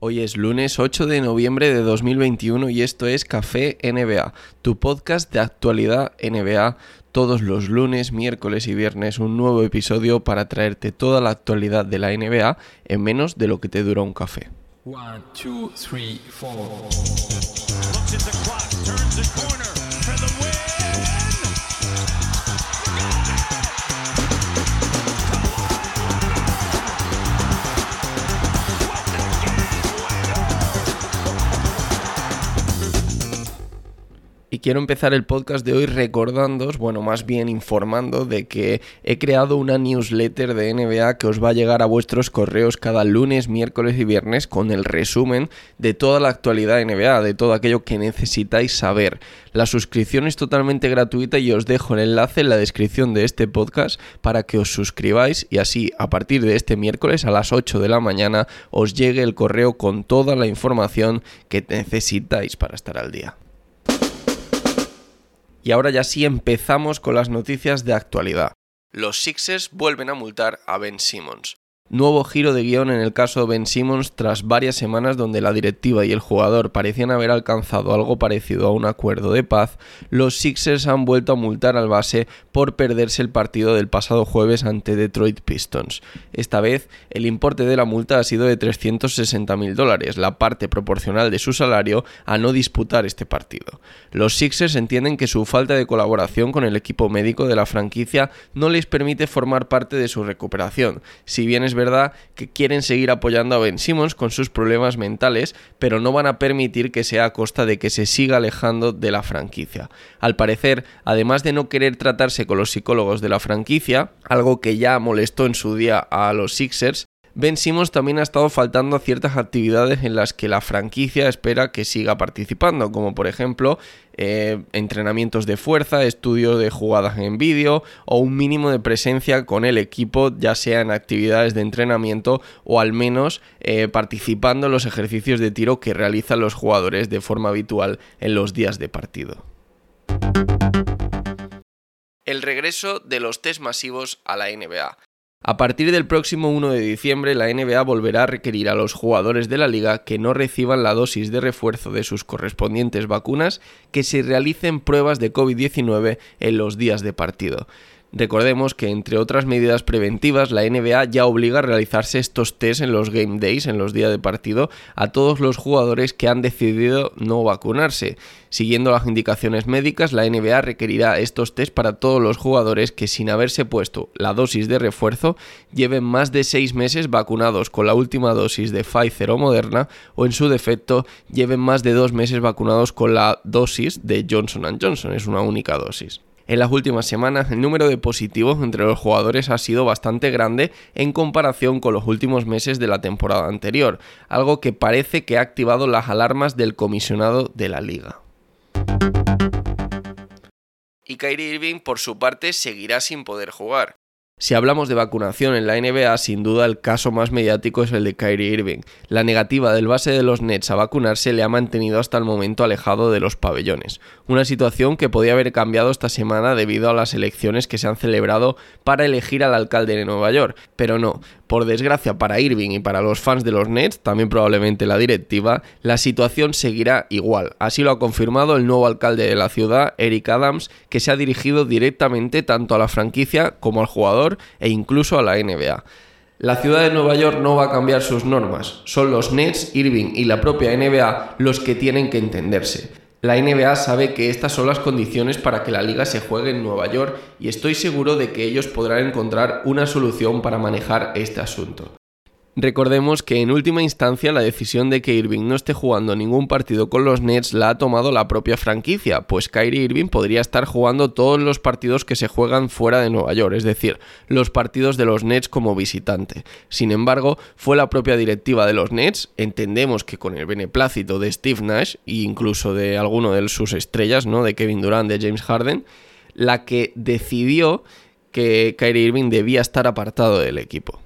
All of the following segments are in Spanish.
Hoy es lunes 8 de noviembre de 2021 y esto es Café NBA, tu podcast de actualidad NBA. Todos los lunes, miércoles y viernes un nuevo episodio para traerte toda la actualidad de la NBA en menos de lo que te dura un café. One, two, three, Quiero empezar el podcast de hoy recordándoos, bueno, más bien informando de que he creado una newsletter de NBA que os va a llegar a vuestros correos cada lunes, miércoles y viernes con el resumen de toda la actualidad NBA, de todo aquello que necesitáis saber. La suscripción es totalmente gratuita y os dejo el enlace en la descripción de este podcast para que os suscribáis y así a partir de este miércoles a las 8 de la mañana os llegue el correo con toda la información que necesitáis para estar al día. Y ahora ya sí empezamos con las noticias de actualidad. Los Sixers vuelven a multar a Ben Simmons. Nuevo giro de guion en el caso de Ben Simmons tras varias semanas donde la directiva y el jugador parecían haber alcanzado algo parecido a un acuerdo de paz, los Sixers han vuelto a multar al base por perderse el partido del pasado jueves ante Detroit Pistons. Esta vez el importe de la multa ha sido de 360 mil dólares, la parte proporcional de su salario a no disputar este partido. Los Sixers entienden que su falta de colaboración con el equipo médico de la franquicia no les permite formar parte de su recuperación, si bien es verdad que quieren seguir apoyando a Ben Simmons con sus problemas mentales, pero no van a permitir que sea a costa de que se siga alejando de la franquicia. Al parecer, además de no querer tratarse con los psicólogos de la franquicia, algo que ya molestó en su día a los Sixers, Ben Simmons también ha estado faltando a ciertas actividades en las que la franquicia espera que siga participando, como por ejemplo eh, entrenamientos de fuerza, estudio de jugadas en vídeo o un mínimo de presencia con el equipo, ya sea en actividades de entrenamiento o al menos eh, participando en los ejercicios de tiro que realizan los jugadores de forma habitual en los días de partido. El regreso de los test masivos a la NBA. A partir del próximo 1 de diciembre, la NBA volverá a requerir a los jugadores de la liga que no reciban la dosis de refuerzo de sus correspondientes vacunas que se realicen pruebas de COVID-19 en los días de partido. Recordemos que entre otras medidas preventivas, la NBA ya obliga a realizarse estos test en los game days, en los días de partido, a todos los jugadores que han decidido no vacunarse. Siguiendo las indicaciones médicas, la NBA requerirá estos test para todos los jugadores que sin haberse puesto la dosis de refuerzo lleven más de seis meses vacunados con la última dosis de Pfizer o Moderna o en su defecto lleven más de dos meses vacunados con la dosis de Johnson Johnson, es una única dosis. En las últimas semanas el número de positivos entre los jugadores ha sido bastante grande en comparación con los últimos meses de la temporada anterior, algo que parece que ha activado las alarmas del comisionado de la liga. Y Kyrie Irving, por su parte, seguirá sin poder jugar. Si hablamos de vacunación en la NBA, sin duda el caso más mediático es el de Kyrie Irving. La negativa del base de los Nets a vacunarse le ha mantenido hasta el momento alejado de los pabellones. Una situación que podía haber cambiado esta semana debido a las elecciones que se han celebrado para elegir al alcalde de Nueva York. Pero no, por desgracia para Irving y para los fans de los Nets, también probablemente la directiva, la situación seguirá igual. Así lo ha confirmado el nuevo alcalde de la ciudad, Eric Adams, que se ha dirigido directamente tanto a la franquicia como al jugador e incluso a la NBA. La ciudad de Nueva York no va a cambiar sus normas, son los Nets, Irving y la propia NBA los que tienen que entenderse. La NBA sabe que estas son las condiciones para que la liga se juegue en Nueva York y estoy seguro de que ellos podrán encontrar una solución para manejar este asunto. Recordemos que en última instancia la decisión de que Irving no esté jugando ningún partido con los Nets la ha tomado la propia franquicia, pues Kyrie Irving podría estar jugando todos los partidos que se juegan fuera de Nueva York, es decir, los partidos de los Nets como visitante. Sin embargo, fue la propia directiva de los Nets, entendemos que con el beneplácito de Steve Nash e incluso de alguno de sus estrellas, ¿no? de Kevin Durant, de James Harden, la que decidió que Kyrie Irving debía estar apartado del equipo.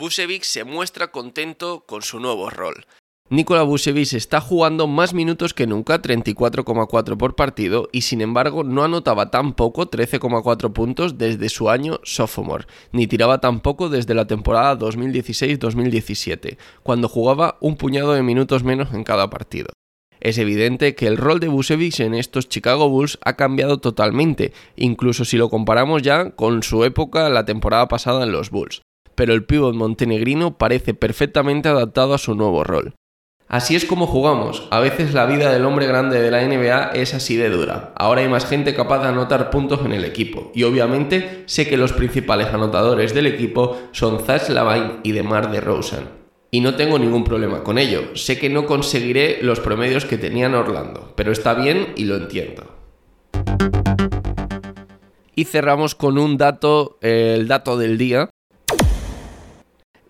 Busevic se muestra contento con su nuevo rol. Nikola Vucevic está jugando más minutos que nunca, 34,4 por partido, y sin embargo no anotaba tan poco, 13,4 puntos, desde su año sophomore, ni tiraba tan poco desde la temporada 2016-2017, cuando jugaba un puñado de minutos menos en cada partido. Es evidente que el rol de Vucevic en estos Chicago Bulls ha cambiado totalmente, incluso si lo comparamos ya con su época la temporada pasada en los Bulls. Pero el pívot montenegrino parece perfectamente adaptado a su nuevo rol. Así es como jugamos. A veces la vida del hombre grande de la NBA es así de dura. Ahora hay más gente capaz de anotar puntos en el equipo. Y obviamente sé que los principales anotadores del equipo son Zach Lavine y DeMar DeRozan. Y no tengo ningún problema con ello. Sé que no conseguiré los promedios que tenían Orlando, pero está bien y lo entiendo. Y cerramos con un dato, el dato del día,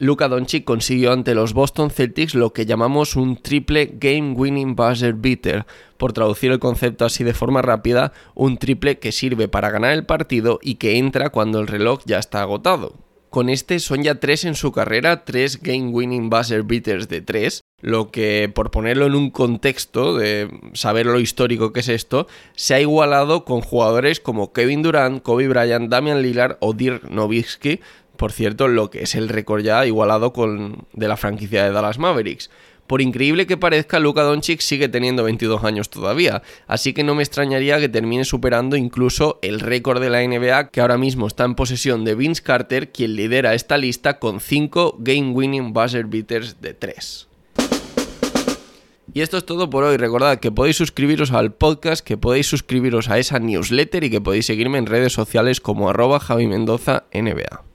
Luka Doncic consiguió ante los Boston Celtics lo que llamamos un triple game winning buzzer beater. Por traducir el concepto así de forma rápida, un triple que sirve para ganar el partido y que entra cuando el reloj ya está agotado. Con este son ya tres en su carrera, tres game winning buzzer beaters de tres, lo que, por ponerlo en un contexto de saber lo histórico que es esto, se ha igualado con jugadores como Kevin Durant, Kobe Bryant, Damian Lillard o Dirk Nowitzki, por cierto, lo que es el récord ya igualado con de la franquicia de Dallas Mavericks. Por increíble que parezca, Luka Doncic sigue teniendo 22 años todavía, así que no me extrañaría que termine superando incluso el récord de la NBA que ahora mismo está en posesión de Vince Carter, quien lidera esta lista con 5 game winning buzzer beaters de 3. Y esto es todo por hoy. Recordad que podéis suscribiros al podcast, que podéis suscribiros a esa newsletter y que podéis seguirme en redes sociales como arroba Javi Mendoza NBA.